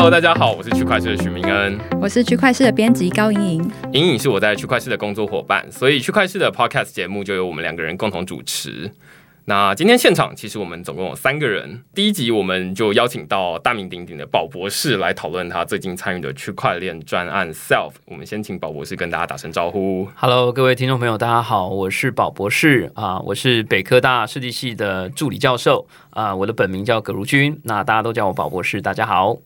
Hello，大家好，我是区块市的许明恩，我是区块市的编辑高莹莹。莹莹是我在区块市的工作伙伴，所以区块市的 Podcast 节目就由我们两个人共同主持。那今天现场其实我们总共有三个人。第一集我们就邀请到大名鼎鼎的宝博士来讨论他最近参与的区块链专案 Self。我们先请宝博士跟大家打声招呼。Hello，各位听众朋友，大家好，我是宝博士啊，我是北科大设计系的助理教授啊，我的本名叫葛如君，那大家都叫我宝博士。大家好。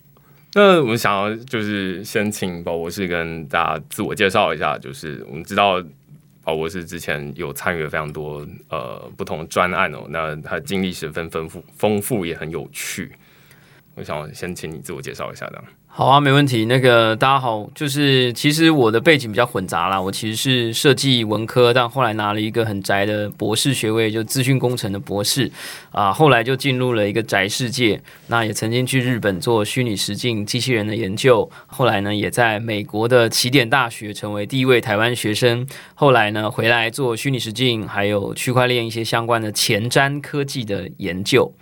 那我们想要就是先请宝博士跟大家自我介绍一下，就是我们知道。宝博士之前有参与了非常多呃不同专案哦，那他经历十分丰富，丰富也很有趣。我想先请你自我介绍一下，这样。好啊，没问题。那个大家好，就是其实我的背景比较混杂啦，我其实是设计文科，但后来拿了一个很宅的博士学位，就资讯工程的博士啊。后来就进入了一个宅世界，那也曾经去日本做虚拟实境机器人的研究。后来呢，也在美国的起点大学成为第一位台湾学生。后来呢，回来做虚拟实境还有区块链一些相关的前瞻科技的研究。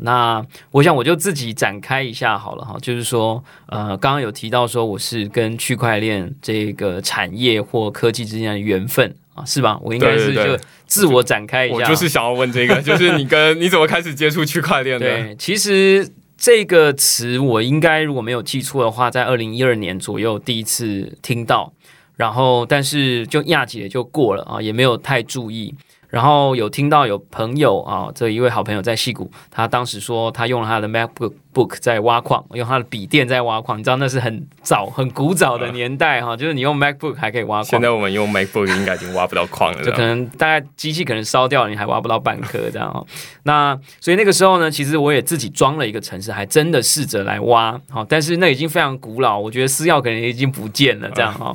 那我想我就自己展开一下好了哈，就是说，呃，刚刚有提到说我是跟区块链这个产业或科技之间的缘分啊，是吧？我应该是就自我展开一下。我就是想要问这个，就是你跟你怎么开始接触区块链的？对，其实这个词我应该如果没有记错的话，在二零一二年左右第一次听到，然后但是就亚姐就过了啊，也没有太注意。然后有听到有朋友啊，这一位好朋友在戏谷，他当时说他用了他的 MacBook Book 在挖矿，用他的笔电在挖矿。你知道那是很早、很古早的年代哈，就是你用 MacBook 还可以挖矿。现在我们用 MacBook 应该已经挖不到矿了，就可能大概机器可能烧掉了，你还挖不到半颗这样哦。那所以那个时候呢，其实我也自己装了一个城市，还真的试着来挖。好，但是那已经非常古老，我觉得私钥可能已经不见了这样哈。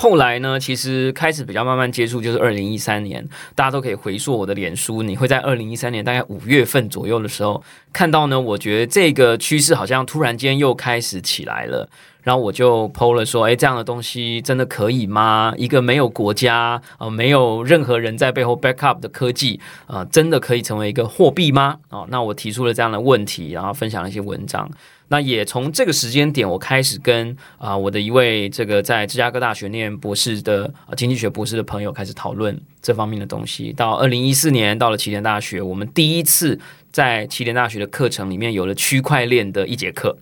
后来呢，其实开始比较慢慢接触，就是二零一三年，大家都可以回溯我的脸书，你会在二零一三年大概五月份左右的时候看到呢。我觉得这个趋势好像突然间又开始起来了，然后我就 PO 了说：“哎，这样的东西真的可以吗？一个没有国家呃，没有任何人在背后 backup 的科技啊，真的可以成为一个货币吗？”哦，那我提出了这样的问题，然后分享了一些文章。那也从这个时间点，我开始跟啊我的一位这个在芝加哥大学念博士的经济学博士的朋友开始讨论这方面的东西。到二零一四年，到了起点大学，我们第一次在起点大学的课程里面有了区块链的一节课，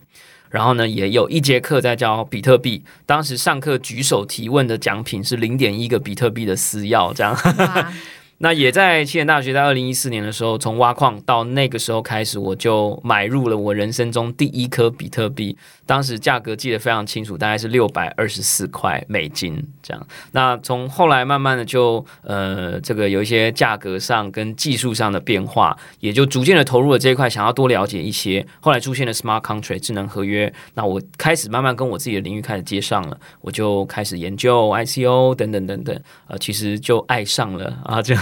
然后呢，也有一节课在教比特币。当时上课举手提问的奖品是零点一个比特币的私钥，这样。那也在七点大学，在二零一四年的时候，从挖矿到那个时候开始，我就买入了我人生中第一颗比特币。当时价格记得非常清楚，大概是六百二十四块美金这样。那从后来慢慢的就呃，这个有一些价格上跟技术上的变化，也就逐渐的投入了这一块，想要多了解一些。后来出现了 smart contract 智能合约，那我开始慢慢跟我自己的领域开始接上了，我就开始研究 ICO 等等等等，呃，其实就爱上了啊，就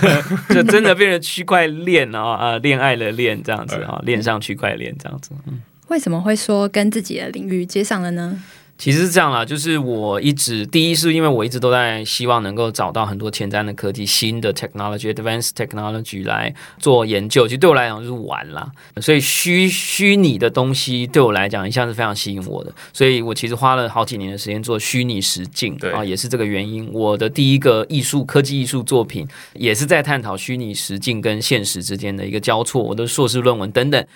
就真的变成区块链啊啊，恋爱的恋这样子啊，恋上区块链这样子，嗯。为什么会说跟自己的领域接上了呢？其实是这样啦，就是我一直第一是因为我一直都在希望能够找到很多前瞻的科技、新的 technology、advanced technology 来做研究。其实对我来讲就是玩啦，所以虚虚拟的东西对我来讲一向是非常吸引我的。所以我其实花了好几年的时间做虚拟实境啊，也是这个原因。我的第一个艺术科技艺术作品也是在探讨虚拟实境跟现实之间的一个交错。我的硕士论文等等。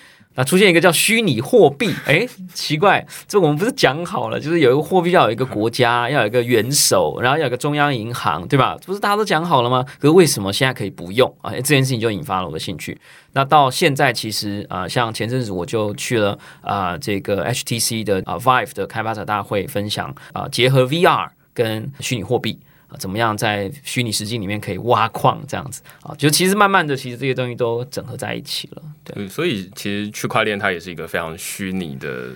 出现一个叫虚拟货币，哎，奇怪，这我们不是讲好了，就是有一个货币要有一个国家，要有一个元首，然后要有个中央银行，对吧？不是大家都讲好了吗？可是为什么现在可以不用啊？这件事情就引发了我的兴趣。那到现在，其实啊，像前阵子我就去了啊，这个 HTC 的啊 Vive 的开发者大会，分享啊，结合 VR 跟虚拟货币。怎么样在虚拟实境里面可以挖矿这样子啊？就其实慢慢的，其实这些东西都整合在一起了。对，所以其实区块链它也是一个非常虚拟的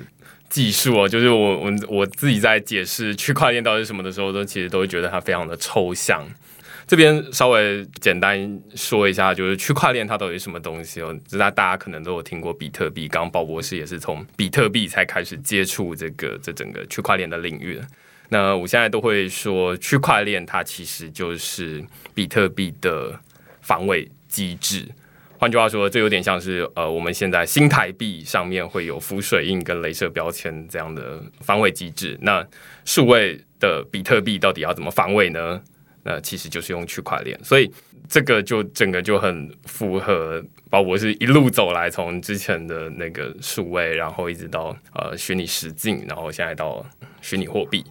技术哦。就是我我我自己在解释区块链到底是什么的时候，都其实都会觉得它非常的抽象。这边稍微简单说一下，就是区块链它到底是什么东西哦？知道大家可能都有听过比特币，刚刚鲍博士也是从比特币才开始接触这个这整个区块链的领域。那我现在都会说，区块链它其实就是比特币的防伪机制。换句话说，这有点像是呃，我们现在新台币上面会有浮水印跟镭射标签这样的防伪机制。那数位的比特币到底要怎么防伪呢？那其实就是用区块链，所以这个就整个就很符合包博士一路走来，从之前的那个数位，然后一直到呃虚拟实境，然后现在到虚拟货币。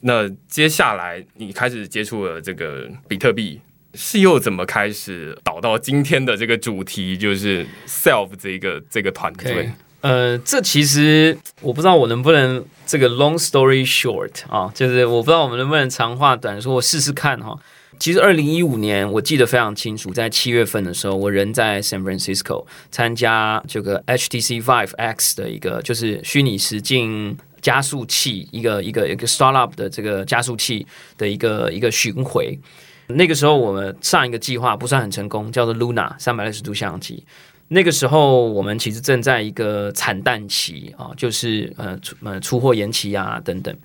那接下来你开始接触了这个比特币。是又怎么开始导到今天的这个主题，就是 self 这个这个团队？呃，这其实我不知道我能不能这个 long story short 啊，就是我不知道我们能不能长话短说，我试试看哈。其实二零一五年我记得非常清楚，在七月份的时候，我人在 San Francisco 参加这个 HTC Vive X 的一个就是虚拟实境加速器一个一个一个 startup 的这个加速器的一个一个巡回。那个时候我们上一个计划不算很成功，叫做 Luna 三百六十度相机。那个时候我们其实正在一个惨淡期啊，就是呃出呃出货延期啊等等。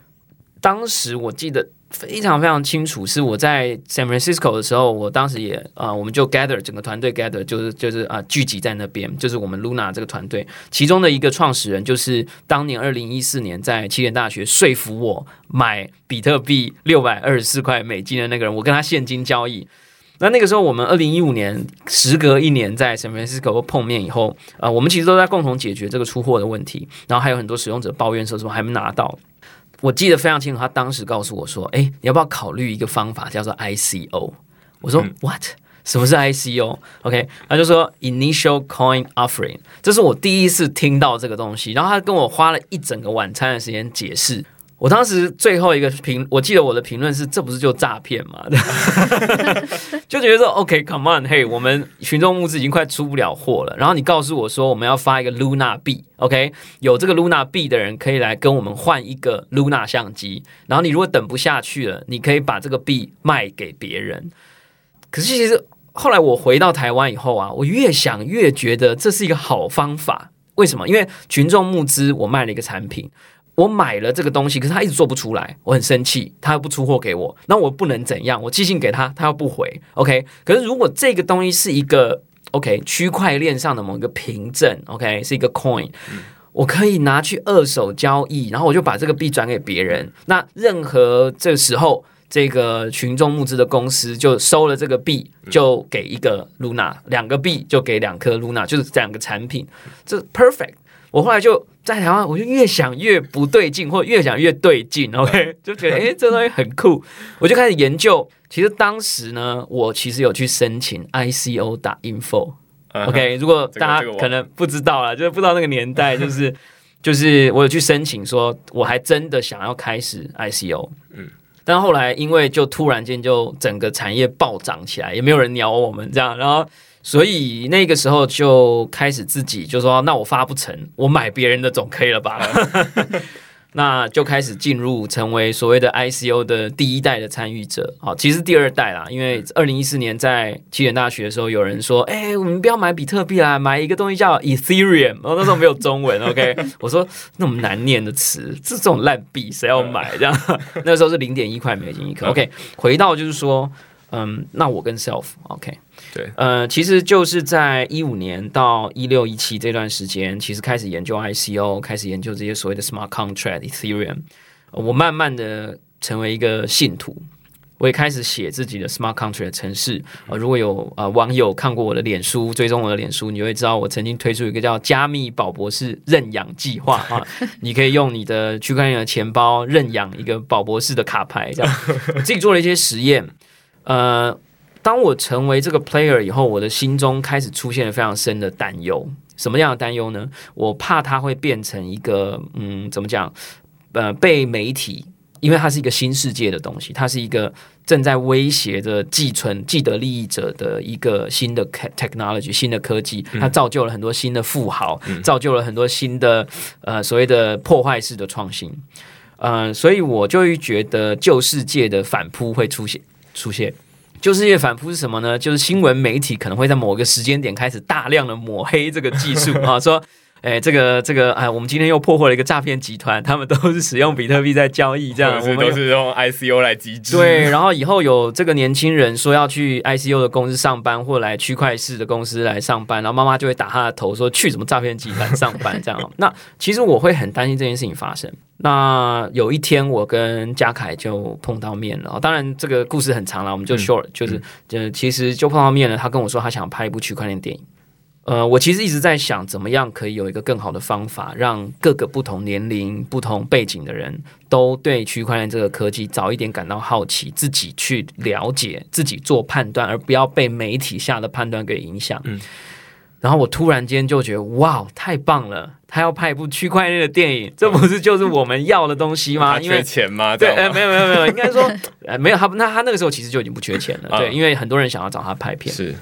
当时我记得。非常非常清楚，是我在 San Francisco 的时候，我当时也啊，我们就 gather 整个团队 gather 就是就是啊聚集在那边，就是我们 Luna 这个团队，其中的一个创始人就是当年二零一四年在七点大学说服我买比特币六百二十四块美金的那个人，我跟他现金交易。那那个时候我们二零一五年时隔一年在 San Francisco 碰面以后，啊，我们其实都在共同解决这个出货的问题，然后还有很多使用者抱怨说什么还没拿到。我记得非常清楚，他当时告诉我说：“哎，你要不要考虑一个方法，叫做 ICO？” 我说：“What？什么是 ICO？”OK，他就说：“Initial Coin Offering。”这是我第一次听到这个东西，然后他跟我花了一整个晚餐的时间解释。我当时最后一个评，我记得我的评论是：这不是就诈骗吗？就觉得说：“OK，Come on，嘿，我们群众募资已经快出不了货了。然后你告诉我说，我们要发一个 Luna 币，OK，有这个 Luna 币的人可以来跟我们换一个 Luna 相机。然后你如果等不下去了，你可以把这个币卖给别人。可是其实后来我回到台湾以后啊，我越想越觉得这是一个好方法。为什么？因为群众募资，我卖了一个产品。我买了这个东西，可是他一直做不出来，我很生气，他又不出货给我，那我不能怎样？我寄信给他，他又不回，OK？可是如果这个东西是一个 OK 区块链上的某一个凭证，OK 是一个 coin，我可以拿去二手交易，然后我就把这个币转给别人。那任何这时候，这个群众募资的公司就收了这个币，就给一个 Luna，两个币就给两颗 Luna，就是这两个产品，这 perfect。我后来就在台湾，我就越想越不对劲，或越想越对劲，OK，就觉得哎，这东西很酷，我就开始研究。其实当时呢，我其实有去申请 ICO 打 info，OK。如果大家可能不知道啦，就是不知道那个年代，就是就是我有去申请，说我还真的想要开始 ICO，嗯。但后来因为就突然间就整个产业暴涨起来，也没有人鸟我们这样，然后。所以那个时候就开始自己就说，那我发不成，我买别人的总可以了吧？那就开始进入成为所谓的 ICO 的第一代的参与者。好，其实第二代啦，因为二零一四年在起点大学的时候，有人说，哎，我们不要买比特币啦，买一个东西叫 Ethereum。然后那时候没有中文，OK？我说那么难念的词，这种烂币谁要买？这样那时候是零点一块美金一颗。OK，回到就是说。嗯，那我跟 self，OK，对，呃，其实就是在一五年到一六一七这段时间，其实开始研究 ICO，开始研究这些所谓的 smart contract Ethereum，我慢慢的成为一个信徒，我也开始写自己的 smart contract 的程式。呃，如果有呃网友看过我的脸书，追踪我的脸书，你会知道我曾经推出一个叫加密宝博士认养计划 啊，你可以用你的区块链的钱包认养一个宝博士的卡牌，这样，自己做了一些实验。呃，当我成为这个 player 以后，我的心中开始出现了非常深的担忧。什么样的担忧呢？我怕它会变成一个，嗯，怎么讲？呃，被媒体，因为它是一个新世界的东西，它是一个正在威胁着寄存既得利益者的一个新的 technology，新的科技，它造就了很多新的富豪，造就了很多新的呃所谓的破坏式的创新。嗯，所以我就会觉得旧世界的反扑会出现。出现旧世界反扑是什么呢？就是新闻媒体可能会在某个时间点开始大量的抹黑这个技术 啊，说哎，这个这个，哎，我们今天又破获了一个诈骗集团，他们都是使用比特币在交易，这样我们都是用 ICO 来集资。对，然后以后有这个年轻人说要去 ICO 的公司上班，或来区块市的公司来上班，然后妈妈就会打他的头说去什么诈骗集团上班这样。那其实我会很担心这件事情发生。那有一天我跟嘉凯就碰到面了，当然这个故事很长了，我们就 short，就是呃，其实就碰到面了。他跟我说他想拍一部区块链电影。呃，我其实一直在想，怎么样可以有一个更好的方法，让各个不同年龄、不同背景的人都对区块链这个科技早一点感到好奇，自己去了解，自己做判断，而不要被媒体下的判断给影响。嗯。然后我突然间就觉得，哇，太棒了！他要拍一部区块链的电影，这不是就是我们要的东西吗？因为钱吗？对，没有没有没有，应该说，呃，没有他，那他那个时候其实就已经不缺钱了。对，因为很多人想要找他拍片。是。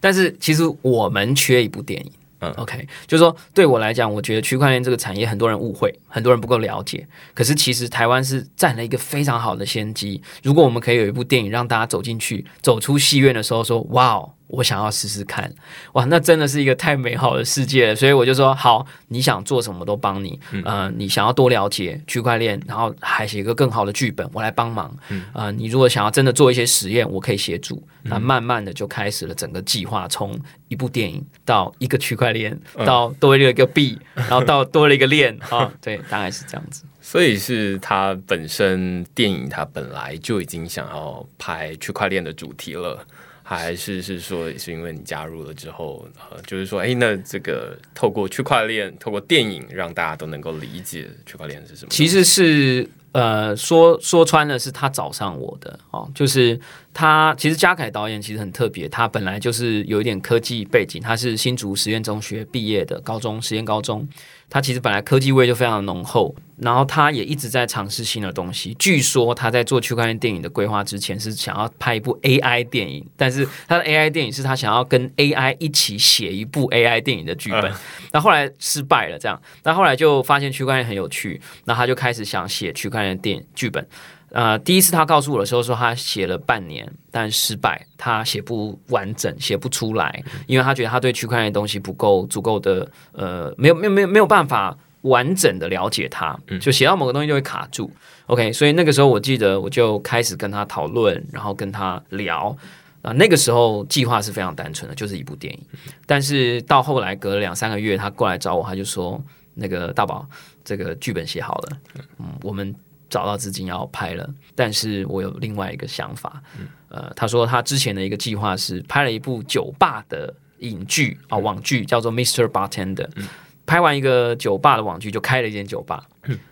但是其实我们缺一部电影，嗯，OK，就是说对我来讲，我觉得区块链这个产业很多人误会，很多人不够了解。可是其实台湾是占了一个非常好的先机。如果我们可以有一部电影让大家走进去，走出戏院的时候说，哇哦。我想要试试看，哇，那真的是一个太美好的世界了，所以我就说好，你想做什么都帮你，呃，你想要多了解区块链，然后还写一个更好的剧本，我来帮忙，啊，你如果想要真的做一些实验，我可以协助，那慢慢的就开始了整个计划，从一部电影到一个区块链，到多了一个币，然后到多了一个链啊，对，大概是这样子。所以是他本身电影，他本来就已经想要拍区块链的主题了。还是是说，是因为你加入了之后，呃，就是说，哎，那这个透过区块链，透过电影，让大家都能够理解区块链是什么？其实是，呃，说说穿了，是他找上我的哦，就是他其实嘉凯导演其实很特别，他本来就是有一点科技背景，他是新竹实验中学毕业的高中实验高中。他其实本来科技味就非常浓厚，然后他也一直在尝试新的东西。据说他在做区块链电影的规划之前，是想要拍一部 AI 电影，但是他的 AI 电影是他想要跟 AI 一起写一部 AI 电影的剧本。那后来失败了，这样，那后来就发现区块链很有趣，那他就开始想写区块链电影剧本。呃，第一次他告诉我的时候说，他写了半年，但失败，他写不完整，写不出来，因为他觉得他对区块链的东西不够足够的，呃，没有没有没有没有办法完整的了解它，就写到某个东西就会卡住。OK，所以那个时候我记得我就开始跟他讨论，然后跟他聊啊，那个时候计划是非常单纯的，就是一部电影。但是到后来隔了两三个月，他过来找我，他就说：“那个大宝，这个剧本写好了，嗯，我们。”找到资金要拍了，但是我有另外一个想法。呃，他说他之前的一个计划是拍了一部酒吧的影剧啊，网剧叫做《Mr. Bartender》。拍完一个酒吧的网剧，就开了一间酒吧。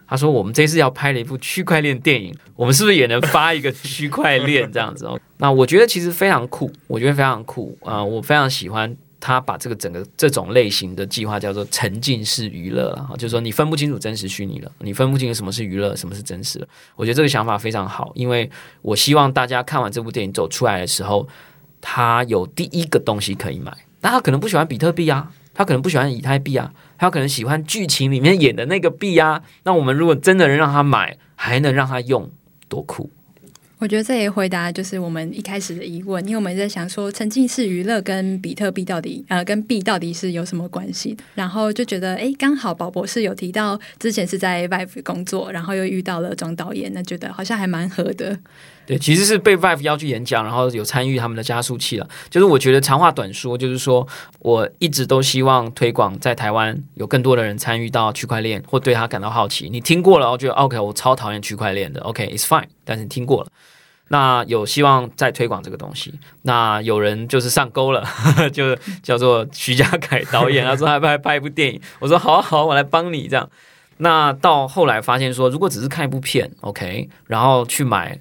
他说：“我们这次要拍了一部区块链电影，我们是不是也能发一个区块链这样子？”哦，那我觉得其实非常酷，我觉得非常酷啊，我非常喜欢。他把这个整个这种类型的计划叫做沉浸式娱乐了，就是说你分不清楚真实虚拟了，你分不清楚什么是娱乐，什么是真实了。我觉得这个想法非常好，因为我希望大家看完这部电影走出来的时候，他有第一个东西可以买。那他可能不喜欢比特币啊，他可能不喜欢以太币啊，他可能喜欢剧情里面演的那个币啊。那我们如果真的能让他买，还能让他用，多酷！我觉得这也回答就是我们一开始的疑问，因为我们在想说沉浸式娱乐跟比特币到底呃跟币到底是有什么关系？然后就觉得哎，刚好宝博士有提到之前是在 Vive 工作，然后又遇到了庄导演，那觉得好像还蛮合的。对，其实是被 Vive 邀去演讲，然后有参与他们的加速器了。就是我觉得长话短说，就是说我一直都希望推广在台湾有更多的人参与到区块链，或对他感到好奇。你听过了，我觉得 OK，我超讨厌区块链的，OK，It's fine，但是你听过了。那有希望再推广这个东西，那有人就是上钩了，就叫做徐家凯导演，他说 他拍拍一部电影，我说好好，我来帮你这样。那到后来发现说，如果只是看一部片，OK，然后去买，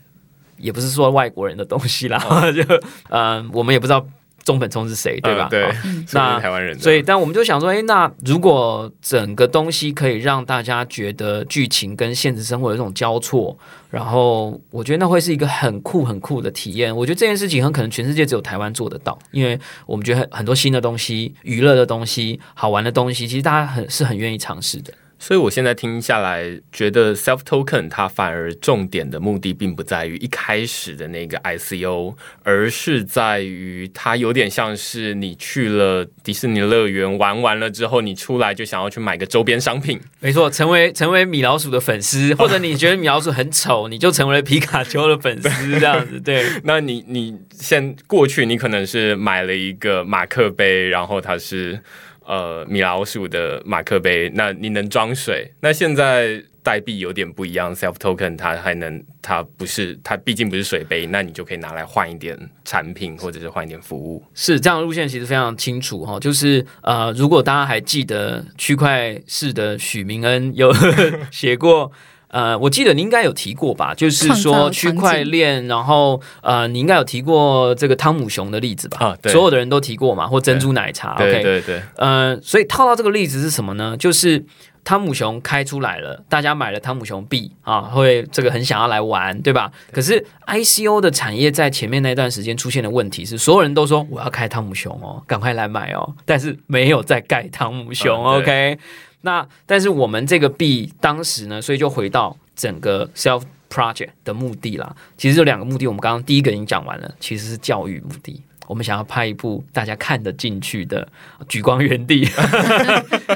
也不是说外国人的东西啦，就嗯，我们也不知道。中本聪是谁，对吧？对，那台湾人。所以，但我们就想说，哎，那如果整个东西可以让大家觉得剧情跟现实生活有一种交错，然后我觉得那会是一个很酷、很酷的体验。我觉得这件事情很可能全世界只有台湾做得到，因为我们觉得很多新的东西、娱乐的东西、好玩的东西，其实大家很是很愿意尝试的。所以我现在听下来，觉得 self token 它反而重点的目的并不在于一开始的那个 ICO，而是在于它有点像是你去了迪士尼乐园玩完了之后，你出来就想要去买个周边商品。没错，成为成为米老鼠的粉丝，或者你觉得米老鼠很丑，你就成为了皮卡丘的粉丝，这样子。对，那你你现过去，你可能是买了一个马克杯，然后它是。呃，米老鼠的马克杯，那你能装水？那现在代币有点不一样，self token 它还能，它不是，它毕竟不是水杯，那你就可以拿来换一点产品，或者是换一点服务。是这样，路线其实非常清楚哈，就是呃，如果大家还记得区块市的许明恩有 写过。呃，我记得你应该有提过吧？就是说区块链，然后呃，你应该有提过这个汤姆熊的例子吧？啊，对，所有的人都提过嘛，或珍珠奶茶。对对对。呃，所以套到这个例子是什么呢？就是汤姆熊开出来了，大家买了汤姆熊币啊，会这个很想要来玩，对吧？可是 ICO 的产业在前面那段时间出现的问题是，所有人都说我要开汤姆熊哦，赶快来买哦，但是没有在盖汤姆熊。OK。那但是我们这个币当时呢，所以就回到整个 self project 的目的啦。其实有两个目的，我们刚刚第一个已经讲完了，其实是教育目的。我们想要拍一部大家看得进去的《举光原地》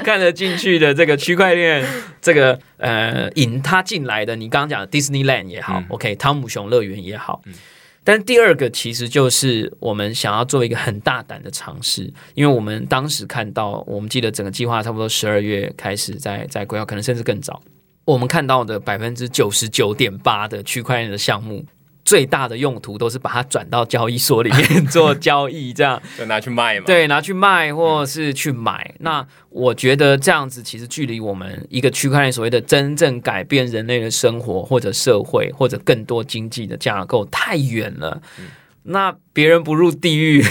看得进去的这个区块链，这个呃引他进来的。你刚刚讲的 Disneyland 也好，OK，汤姆熊乐园也好。但第二个其实就是我们想要做一个很大胆的尝试，因为我们当时看到，我们记得整个计划差不多十二月开始在在规划，可能甚至更早。我们看到的百分之九十九点八的区块链的项目。最大的用途都是把它转到交易所里面做交易，这样 就拿去卖嘛？对，拿去卖或是去买。那我觉得这样子其实距离我们一个区块链所谓的真正改变人类的生活或者社会或者更多经济的架构太远了。那别人不入地狱，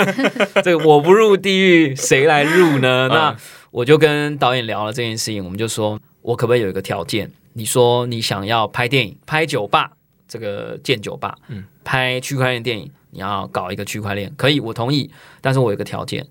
这个我不入地狱，谁来入呢？那我就跟导演聊了这件事情，我们就说我可不可以有一个条件？你说你想要拍电影，拍酒吧。这个建酒吧，嗯，拍区块链电影，你要搞一个区块链，可以，我同意。但是我有个条件，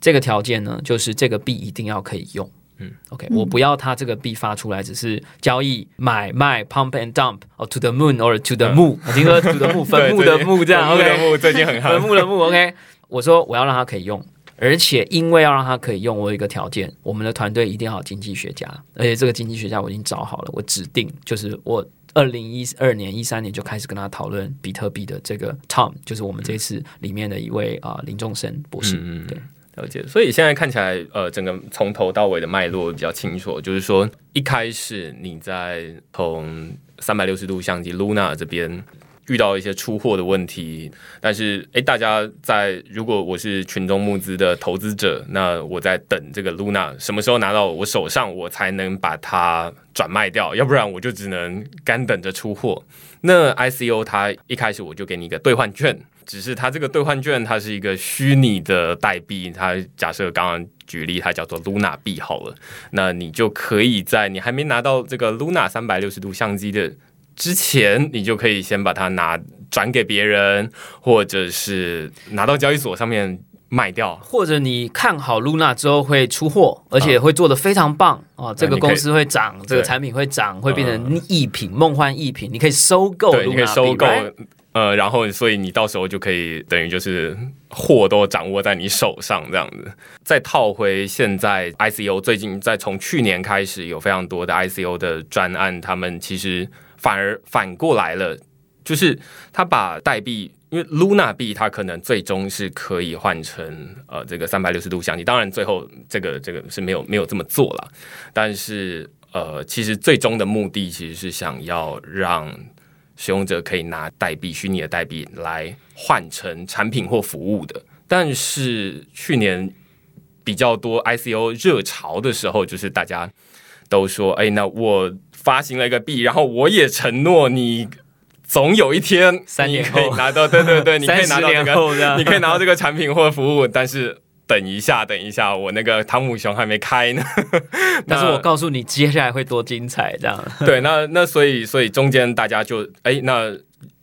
这个条件呢，就是这个币一定要可以用，嗯，OK，我不要它这个币发出来只是交易买卖，pump and dump，哦，to the moon or to the moon，我听说 to the moon，坟墓的墓这样，OK，最近很坟墓的墓，OK，我说我要让它可以用，而且因为要让它可以用，我有一个条件，我们的团队一定要经济学家，而且这个经济学家我已经找好了，我指定就是我。二零一二年、一三年就开始跟他讨论比特币的这个 Tom，就是我们这次里面的一位啊林仲生博士。嗯，对，了解。所以现在看起来，呃，整个从头到尾的脉络比较清楚。就是说，一开始你在从三百六十度相机 Luna 这边。遇到一些出货的问题，但是诶，大家在如果我是群众募资的投资者，那我在等这个 Luna 什么时候拿到我手上，我才能把它转卖掉，要不然我就只能干等着出货。那 ICO 它一开始我就给你一个兑换券，只是它这个兑换券它是一个虚拟的代币，它假设刚刚举例它叫做 Luna 币好了，那你就可以在你还没拿到这个 Luna 三百六十度相机的。之前你就可以先把它拿转给别人，或者是拿到交易所上面卖掉，或者你看好 Luna 之后会出货，而且会做的非常棒哦，这个公司会涨，这个产品会涨，会变成异品，梦幻异品，你可以收购，你可以收购，呃，然后所以你到时候就可以等于就是货都掌握在你手上这样子。再套回现在 ICO，最近在从去年开始有非常多的 ICO 的专案，他们其实。反而反过来了，就是他把代币，因为 Luna 币它可能最终是可以换成呃这个三百六十度相机，当然最后这个这个是没有没有这么做了，但是呃其实最终的目的其实是想要让使用者可以拿代币虚拟的代币来换成产品或服务的，但是去年比较多 ICO 热潮的时候，就是大家都说，哎，那我。发行了一个币，然后我也承诺你，总有一天三年可以拿到，对对对，你可以拿到这个，你可以拿到这个产品或服务。但是等一下，等一下，我那个汤姆熊还没开呢。但是我告诉你，接下来会多精彩，这样。对，那那所以所以中间大家就哎，那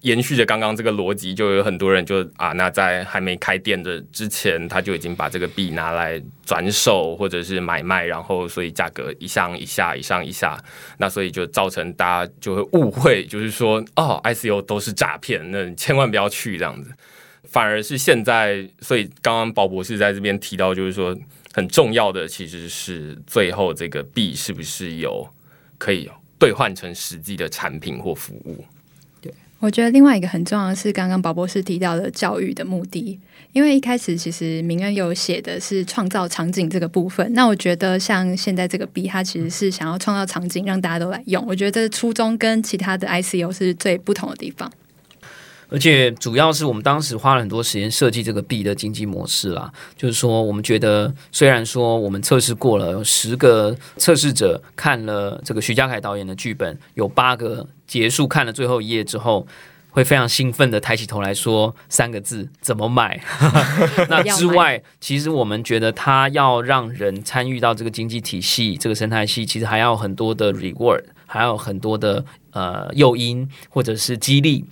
延续着刚刚这个逻辑，就有很多人就啊，那在还没开店的之前，他就已经把这个币拿来转手或者是买卖，然后所以价格一上一下，一上一下，那所以就造成大家就会误会，就是说哦，ICO 都是诈骗，那千万不要去这样子。反而是现在，所以刚刚宝博士在这边提到，就是说很重要的其实是最后这个币是不是有可以兑换成实际的产品或服务。我觉得另外一个很重要的是，刚刚宝博士提到的教育的目的，因为一开始其实明恩有写的是创造场景这个部分。那我觉得像现在这个 B，它其实是想要创造场景，让大家都来用。我觉得初衷跟其他的 I C U 是最不同的地方。而且主要是我们当时花了很多时间设计这个币的经济模式啦，就是说我们觉得，虽然说我们测试过了，有十个测试者看了这个徐家凯导演的剧本，有八个结束看了最后一页之后，会非常兴奋的抬起头来说三个字：怎么 买？那之外，其实我们觉得他要让人参与到这个经济体系、这个生态系，其实还要很多的 reward，还有很多的呃诱因或者是激励。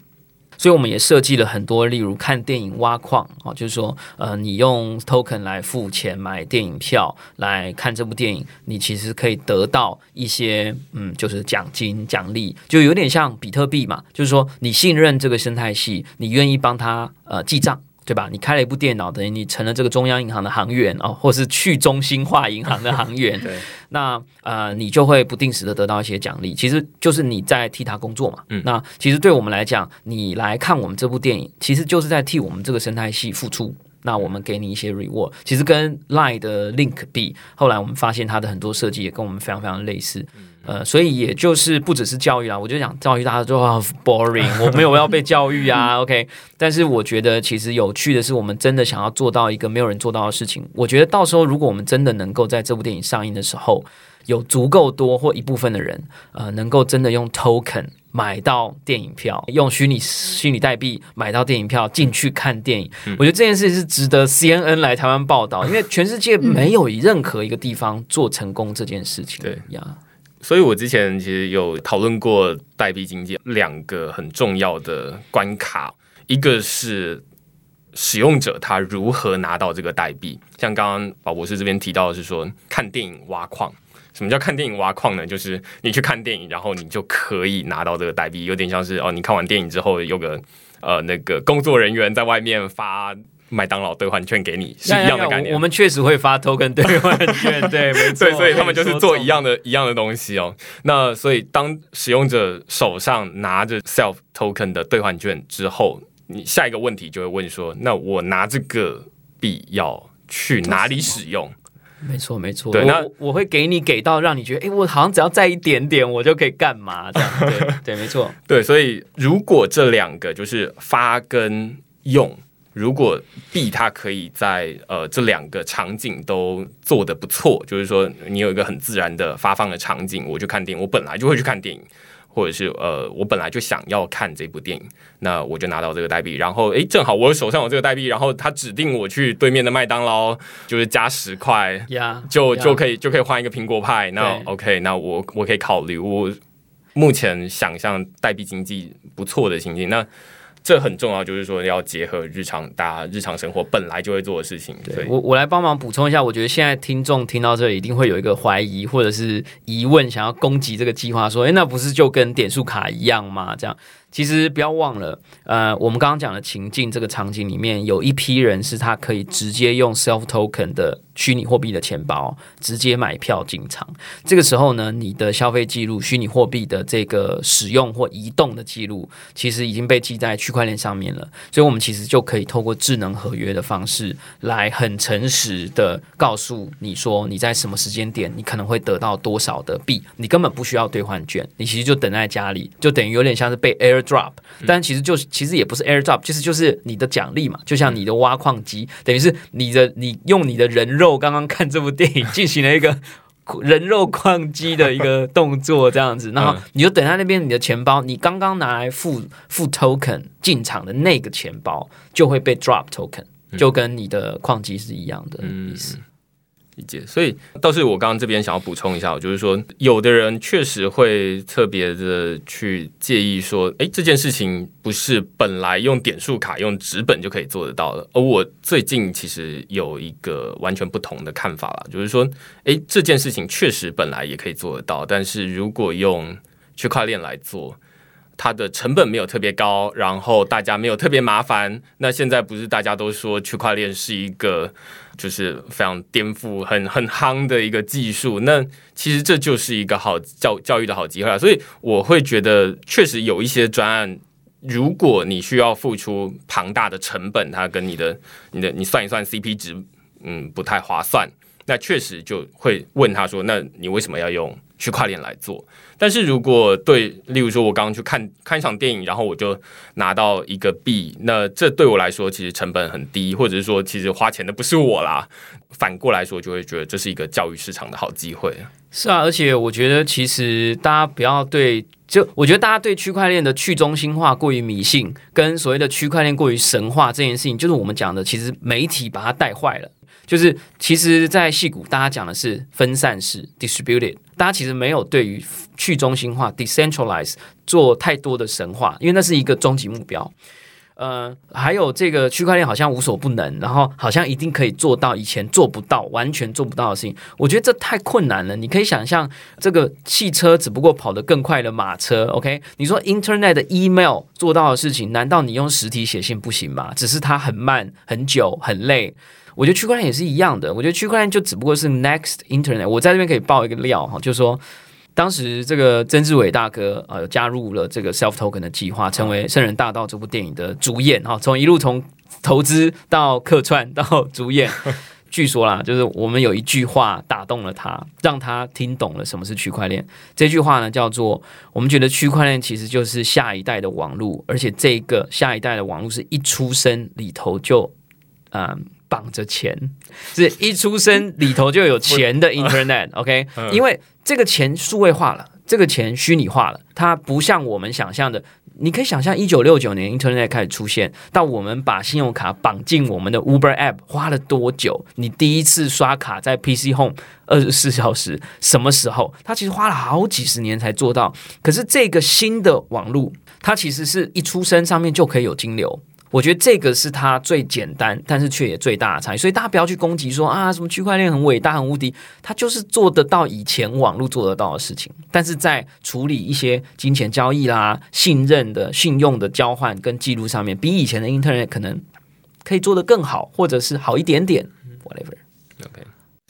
所以我们也设计了很多，例如看电影挖矿啊，就是说，呃，你用 token 来付钱买电影票来看这部电影，你其实可以得到一些，嗯，就是奖金奖励，就有点像比特币嘛，就是说你信任这个生态系，你愿意帮他呃记账。对吧？你开了一部电脑，等于你成了这个中央银行的行员哦，或是去中心化银行的行员。对，那呃，你就会不定时的得到一些奖励，其实就是你在替他工作嘛。嗯，那其实对我们来讲，你来看我们这部电影，其实就是在替我们这个生态系付出。那我们给你一些 reward，其实跟 Line 的 Link 币，后来我们发现它的很多设计也跟我们非常非常类似。呃，所以也就是不只是教育啊，我就想教育大家都很 boring，我没有要被教育啊。OK，但是我觉得其实有趣的是，我们真的想要做到一个没有人做到的事情。我觉得到时候如果我们真的能够在这部电影上映的时候，有足够多或一部分的人，呃，能够真的用 token 买到电影票，用虚拟虚拟代币买到电影票进去看电影，我觉得这件事是值得 CNN 来台湾报道，因为全世界没有任何一个地方做成功这件事情。对呀。所以，我之前其实有讨论过代币经济两个很重要的关卡，一个是使用者他如何拿到这个代币。像刚刚宝博士这边提到的是说，看电影挖矿。什么叫看电影挖矿呢？就是你去看电影，然后你就可以拿到这个代币，有点像是哦，你看完电影之后，有个呃那个工作人员在外面发。麦当劳兑换券给你是一样的概念，我们确实会发 token 兑换券，对，没错，所以他们就是做一样的一样的东西哦。那所以当使用者手上拿着 self token 的兑换券之后，你下一个问题就会问说：那我拿这个币要去哪里使用？没错，没错。对，那我会给你给到让你觉得，哎，我好像只要再一点点，我就可以干嘛？这样，对，对，没错。对，所以如果这两个就是发跟用。如果 B 它可以在呃这两个场景都做的不错，就是说你有一个很自然的发放的场景，我去看电影，我本来就会去看电影，或者是呃我本来就想要看这部电影，那我就拿到这个代币，然后诶正好我手上有这个代币，然后他指定我去对面的麦当劳，就是加十块，就就可以就可以换一个苹果派，那 OK，那我我可以考虑，我目前想象代币经济不错的情景，那。这很重要，就是说要结合日常大家日常生活本来就会做的事情。对我，我来帮忙补充一下。我觉得现在听众听到这里，一定会有一个怀疑或者是疑问，想要攻击这个计划，说：“诶，那不是就跟点数卡一样吗？”这样。其实不要忘了，呃，我们刚刚讲的情境这个场景里面，有一批人是他可以直接用 self token 的虚拟货币的钱包直接买票进场。这个时候呢，你的消费记录、虚拟货币的这个使用或移动的记录，其实已经被记在区块链上面了。所以，我们其实就可以透过智能合约的方式来很诚实的告诉你说，你在什么时间点，你可能会得到多少的币，你根本不需要兑换券，你其实就等在家里，就等于有点像是被 air Drop，但其实就是其实也不是 Air Drop，其实就是你的奖励嘛，就像你的挖矿机，等于是你的你用你的人肉刚刚看这部电影 进行了一个 人肉矿机的一个动作，这样子，然后你就等在那边，你的钱包，你刚刚拿来付付 token 进场的那个钱包就会被 drop token，就跟你的矿机是一样的意思。理解。所以倒是我刚刚这边想要补充一下，就是说，有的人确实会特别的去介意说，哎，这件事情不是本来用点数卡、用纸本就可以做得到的。而我最近其实有一个完全不同的看法了，就是说，哎，这件事情确实本来也可以做得到，但是如果用区块链来做。它的成本没有特别高，然后大家没有特别麻烦。那现在不是大家都说区块链是一个就是非常颠覆、很很夯的一个技术？那其实这就是一个好教教育的好机会啊！所以我会觉得，确实有一些专案，如果你需要付出庞大的成本，它跟你的、你的、你算一算 CP 值，嗯，不太划算。那确实就会问他说：“那你为什么要用区块链来做？”但是如果对，例如说我刚刚去看看一场电影，然后我就拿到一个币，那这对我来说其实成本很低，或者是说其实花钱的不是我啦。反过来说，就会觉得这是一个教育市场的好机会。是啊，而且我觉得其实大家不要对，就我觉得大家对区块链的去中心化过于迷信，跟所谓的区块链过于神话这件事情，就是我们讲的，其实媒体把它带坏了。就是其实，在戏股，大家讲的是分散式 （distributed），大家其实没有对于去中心化 （decentralized） 做太多的神话，因为那是一个终极目标。呃，还有这个区块链好像无所不能，然后好像一定可以做到以前做不到、完全做不到的事情。我觉得这太困难了。你可以想象，这个汽车只不过跑得更快的马车。OK，你说 Internet 的 email 做到的事情，难道你用实体写信不行吗？只是它很慢、很久、很累。我觉得区块链也是一样的。我觉得区块链就只不过是 next internet。我在这边可以爆一个料哈，就是说，当时这个曾志伟大哥啊，加入了这个 self token 的计划，成为《圣人大道》这部电影的主演哈。从一路从投资到客串到主演，据说啦，就是我们有一句话打动了他，让他听懂了什么是区块链。这句话呢，叫做：我们觉得区块链其实就是下一代的网络，而且这个下一代的网络是一出生里头就嗯。绑着钱，是一出生里头就有钱的 Internet，OK？因为这个钱数位化了，这个钱虚拟化了，它不像我们想象的。你可以想象，一九六九年 Internet 开始出现，到我们把信用卡绑进我们的 Uber App 花了多久？你第一次刷卡在 PC Home 二十四小时什么时候？它其实花了好几十年才做到。可是这个新的网络，它其实是一出生上面就可以有金流。我觉得这个是它最简单，但是却也最大的差异。所以大家不要去攻击说啊，什么区块链很伟大、很无敌，它就是做得到以前网络做得到的事情。但是在处理一些金钱交易啦、信任的、信用的交换跟记录上面，比以前的 Internet 可能可以做得更好，或者是好一点点。Whatever。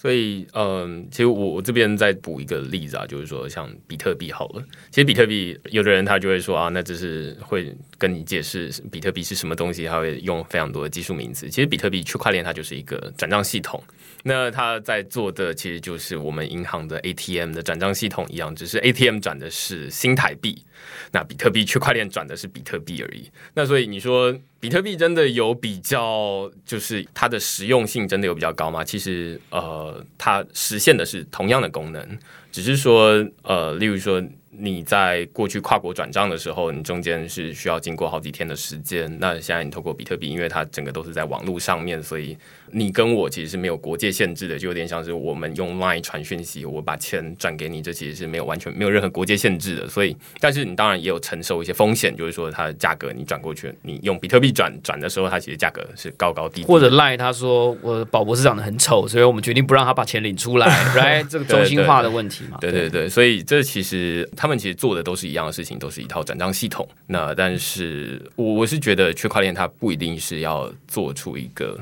所以，嗯，其实我我这边再补一个例子啊，就是说像比特币好了。其实比特币，有的人他就会说啊，那只是会跟你解释比特币是什么东西，他会用非常多的技术名词。其实比特币区块链它就是一个转账系统。那他在做的其实就是我们银行的 ATM 的转账系统一样，只是 ATM 转的是新台币，那比特币区块链转的是比特币而已。那所以你说比特币真的有比较，就是它的实用性真的有比较高吗？其实呃，它实现的是同样的功能，只是说呃，例如说。你在过去跨国转账的时候，你中间是需要经过好几天的时间。那现在你透过比特币，因为它整个都是在网络上面，所以你跟我其实是没有国界限制的，就有点像是我们用 Line 传讯息，我把钱转给你，这其实是没有完全没有任何国界限制的。所以，但是你当然也有承受一些风险，就是说它的价格你转过去，你用比特币转转的时候，它其实价格是高高低低。或者 Line 他说我宝博士长得很丑，所以我们决定不让他把钱领出来，来这个中心化的问题嘛？对对对，所以这其实。他们其实做的都是一样的事情，都是一套转账系统。那但是，我我是觉得区块链它不一定是要做出一个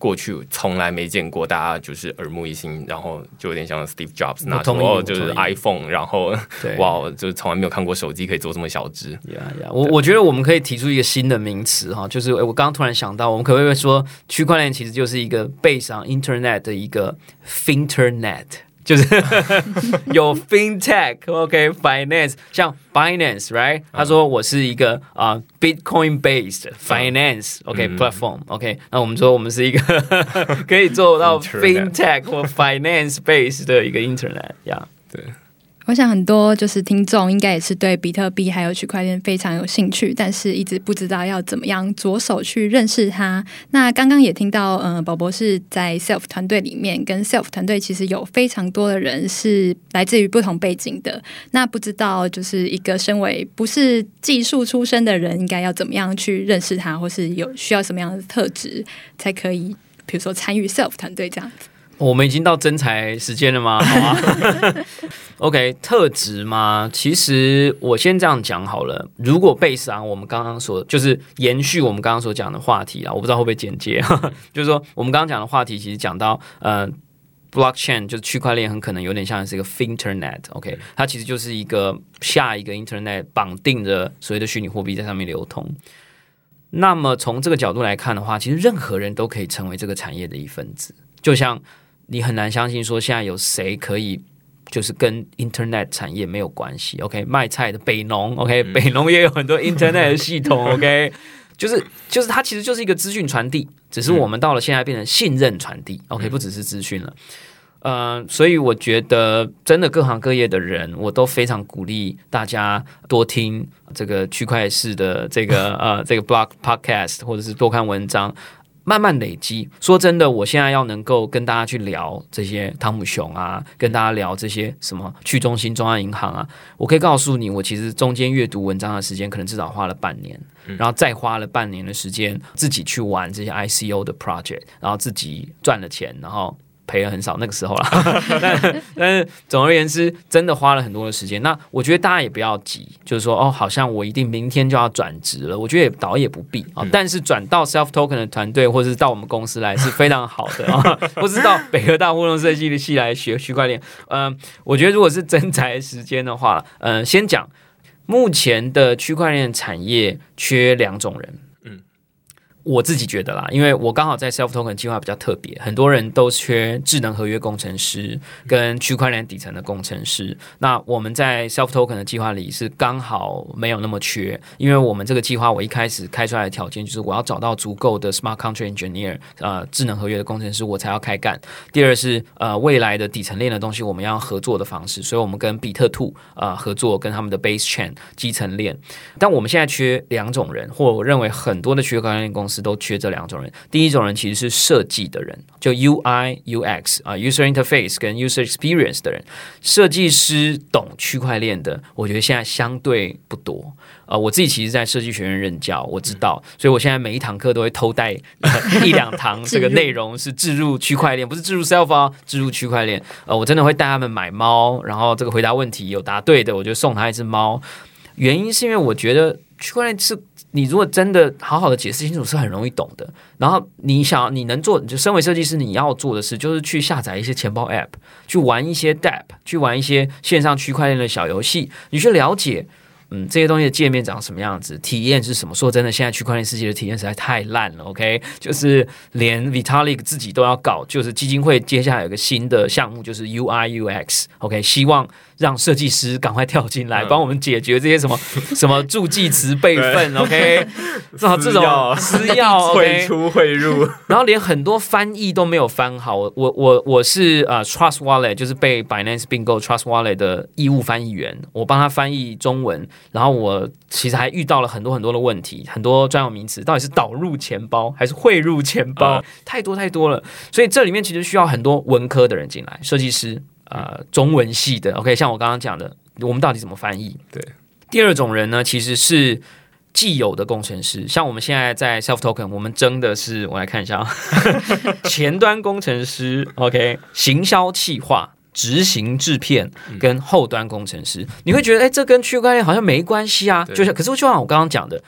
过去从来没见过，大家就是耳目一新，然后就有点像 Steve Jobs 那种哦，就是 iPhone，然后哇，就是从来没有看过手机可以做这么小只。我我觉得我们可以提出一个新的名词哈，就是我刚刚突然想到，我们可不可以说区块链其实就是一个背上 Internet 的一个 Finternet。就是有 fintech，OK，finance，像 Binance，right？他说我是一个啊 Bitcoin based finance，OK platform，OK。那我们说我们是一个可以做到 fintech 或 finance based 的一个 internet，呀，对。 我想很多就是听众应该也是对比特币还有区块链非常有兴趣，但是一直不知道要怎么样着手去认识它。那刚刚也听到，嗯，宝博士在 Self 团队里面，跟 Self 团队其实有非常多的人是来自于不同背景的。那不知道就是一个身为不是技术出身的人，应该要怎么样去认识他，或是有需要什么样的特质才可以，比如说参与 Self 团队这样子。我们已经到真才时间了吗？好啊。OK，特质吗？其实我先这样讲好了。如果背上我们刚刚所，就是延续我们刚刚所讲的话题啊，我不知道会不会简介。就是说，我们刚刚讲的话题，其实讲到呃，blockchain 就是区块链，很可能有点像是一个 internet。OK，它其实就是一个下一个 internet 绑定着所谓的虚拟货币在上面流通。那么从这个角度来看的话，其实任何人都可以成为这个产业的一份子，就像。你很难相信说现在有谁可以就是跟 Internet 产业没有关系？OK，卖菜的北农，OK，北农也有很多 Internet 的系统，OK，就是就是它其实就是一个资讯传递，只是我们到了现在变成信任传递，OK，不只是资讯了。呃，所以我觉得真的各行各业的人，我都非常鼓励大家多听这个区块式的这个呃这个 Block Podcast，或者是多看文章。慢慢累积。说真的，我现在要能够跟大家去聊这些汤姆熊啊，跟大家聊这些什么去中心中央银行啊，我可以告诉你，我其实中间阅读文章的时间可能至少花了半年，然后再花了半年的时间自己去玩这些 ICO 的 project，然后自己赚了钱，然后。赔了很少那个时候了，但但是总而言之，真的花了很多的时间。那我觉得大家也不要急，就是说哦，好像我一定明天就要转职了。我觉得也倒也不必啊。但是转到 Self Token 的团队，或者是到我们公司来是非常好的啊。或是到北科大互动设计的系来学区块链。嗯，我觉得如果是真才时间的话，嗯，先讲目前的区块链产业缺两种人。我自己觉得啦，因为我刚好在 Self Token 计划比较特别，很多人都缺智能合约工程师跟区块链底层的工程师。那我们在 Self Token 的计划里是刚好没有那么缺，因为我们这个计划我一开始开出来的条件就是我要找到足够的 Smart Contract Engineer，呃，智能合约的工程师，我才要开干。第二是呃未来的底层链的东西我们要合作的方式，所以我们跟比特兔呃合作，跟他们的 Base Chain 基层链。但我们现在缺两种人，或我认为很多的区块链公司。都缺这两种人。第一种人其实是设计的人，就 UI UX 啊，user interface 跟 user experience 的人。设计师懂区块链的，我觉得现在相对不多。呃，我自己其实，在设计学院任教，我知道，所以我现在每一堂课都会偷带一两堂，这个内容是置入区块链，不是置入 self 啊，置入区块链。呃，我真的会带他们买猫，然后这个回答问题有答对的，我就送他一只猫。原因是因为我觉得区块链是。你如果真的好好的解释清楚，是很容易懂的。然后你想你能做，就身为设计师，你要做的事就是去下载一些钱包 App，去玩一些 Dap，去玩一些线上区块链的小游戏，你去了解。嗯，这些东西的界面长什么样子？体验是什么？说真的，现在区块链世界的体验实在太烂了。OK，就是连 Vitalik 自己都要搞，就是基金会接下来有个新的项目，就是 UI UX。OK，希望让设计师赶快跳进来，帮我们解决这些什么 什么助记词备份。OK，这种这种私钥汇 出汇入，然后连很多翻译都没有翻好。我我我是呃 Trust Wallet，就是被 Binance 并购 Trust Wallet 的义务翻译员，我帮他翻译中文。然后我其实还遇到了很多很多的问题，很多专有名词到底是导入钱包还是汇入钱包，太多太多了。所以这里面其实需要很多文科的人进来，设计师，呃，中文系的。OK，像我刚刚讲的，我们到底怎么翻译？对。第二种人呢，其实是既有的工程师，像我们现在在 Self Token，我们争的是，我来看一下，前端工程师，OK，行销企划。执行制片跟后端工程师，你会觉得哎，这跟区块链好像没关系啊？就像，可是就像我刚刚讲的。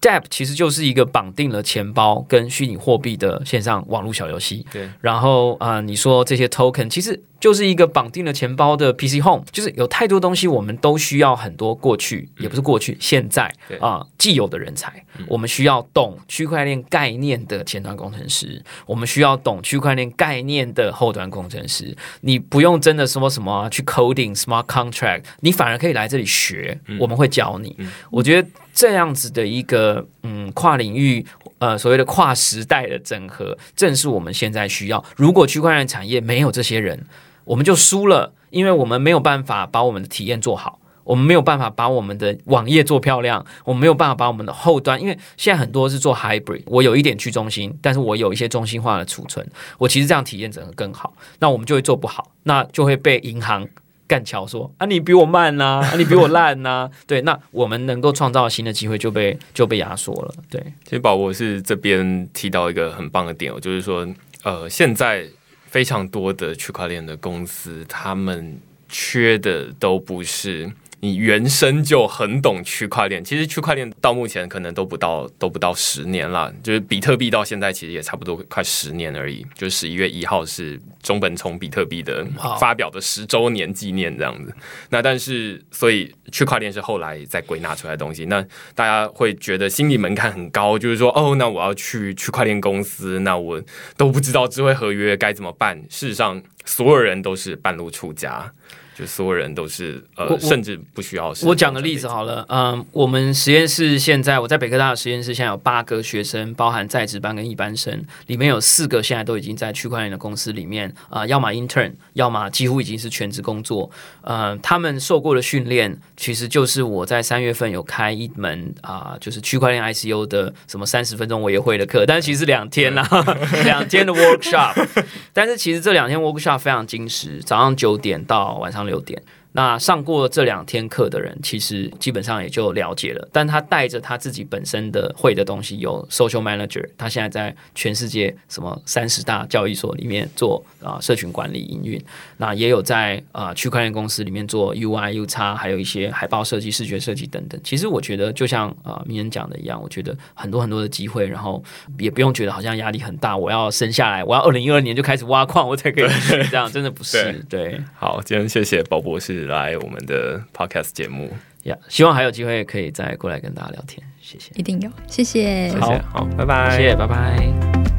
Dap 其实就是一个绑定了钱包跟虚拟货币的线上网络小游戏。对，然后啊，你说这些 token 其实就是一个绑定了钱包的 PC Home，就是有太多东西，我们都需要很多过去，也不是过去，现在啊既有的人才。我们需要懂区块链概念的前端工程师，我们需要懂区块链概念的后端工程师。你不用真的说什么去 coding smart contract，你反而可以来这里学，我们会教你。我觉得。这样子的一个嗯跨领域呃所谓的跨时代的整合，正是我们现在需要。如果区块链产业没有这些人，我们就输了，因为我们没有办法把我们的体验做好。我们没有办法把我们的网页做漂亮，我们没有办法把我们的后端，因为现在很多是做 hybrid，我有一点去中心，但是我有一些中心化的储存，我其实这样体验整个更好，那我们就会做不好，那就会被银行干桥说啊，你比我慢呐，啊，你比我烂呐，对，那我们能够创造新的机会就被就被压缩了。对，其实宝博是这边提到一个很棒的点，就是说，呃，现在非常多的区块链的公司，他们缺的都不是。你原生就很懂区块链，其实区块链到目前可能都不到都不到十年了，就是比特币到现在其实也差不多快十年而已。就十一月一号是中本聪比特币的发表的十周年纪念这样子。那但是所以区块链是后来再归纳出来的东西，那大家会觉得心理门槛很高，就是说哦，那我要去区块链公司，那我都不知道智慧合约该怎么办。事实上，所有人都是半路出家。就所有人都是呃，甚至不需要。我讲个例子好了，嗯，我们实验室现在我在北科大的实验室，现在有八个学生，包含在职班跟一般生，里面有四个现在都已经在区块链的公司里面啊，要么 intern，要么几乎已经是全职工作。呃，他们受过的训练，其实就是我在三月份有开一门啊，就是区块链 ICO 的什么三十分钟我也会的课，但是其实两天啦，两天的 workshop，但是其实这两天 workshop 非常精实，早上九点到晚上。六点。那上过这两天课的人，其实基本上也就了解了。但他带着他自己本身的会的东西，有 social manager，他现在在全世界什么三十大交易所里面做啊社群管理营运。那也有在啊区块链公司里面做 UI、U 叉，还有一些海报设计、视觉设计等等。其实我觉得，就像啊名人讲的一样，我觉得很多很多的机会，然后也不用觉得好像压力很大。我要生下来，我要二零一二年就开始挖矿，我才可以这样，真的不是。对，好，今天谢谢宝博士。来我们的 podcast 节目。呀，希望还有机会可以再过来跟大家聊天，谢谢，一定有，谢谢，谢谢，好，拜拜，谢谢，拜拜。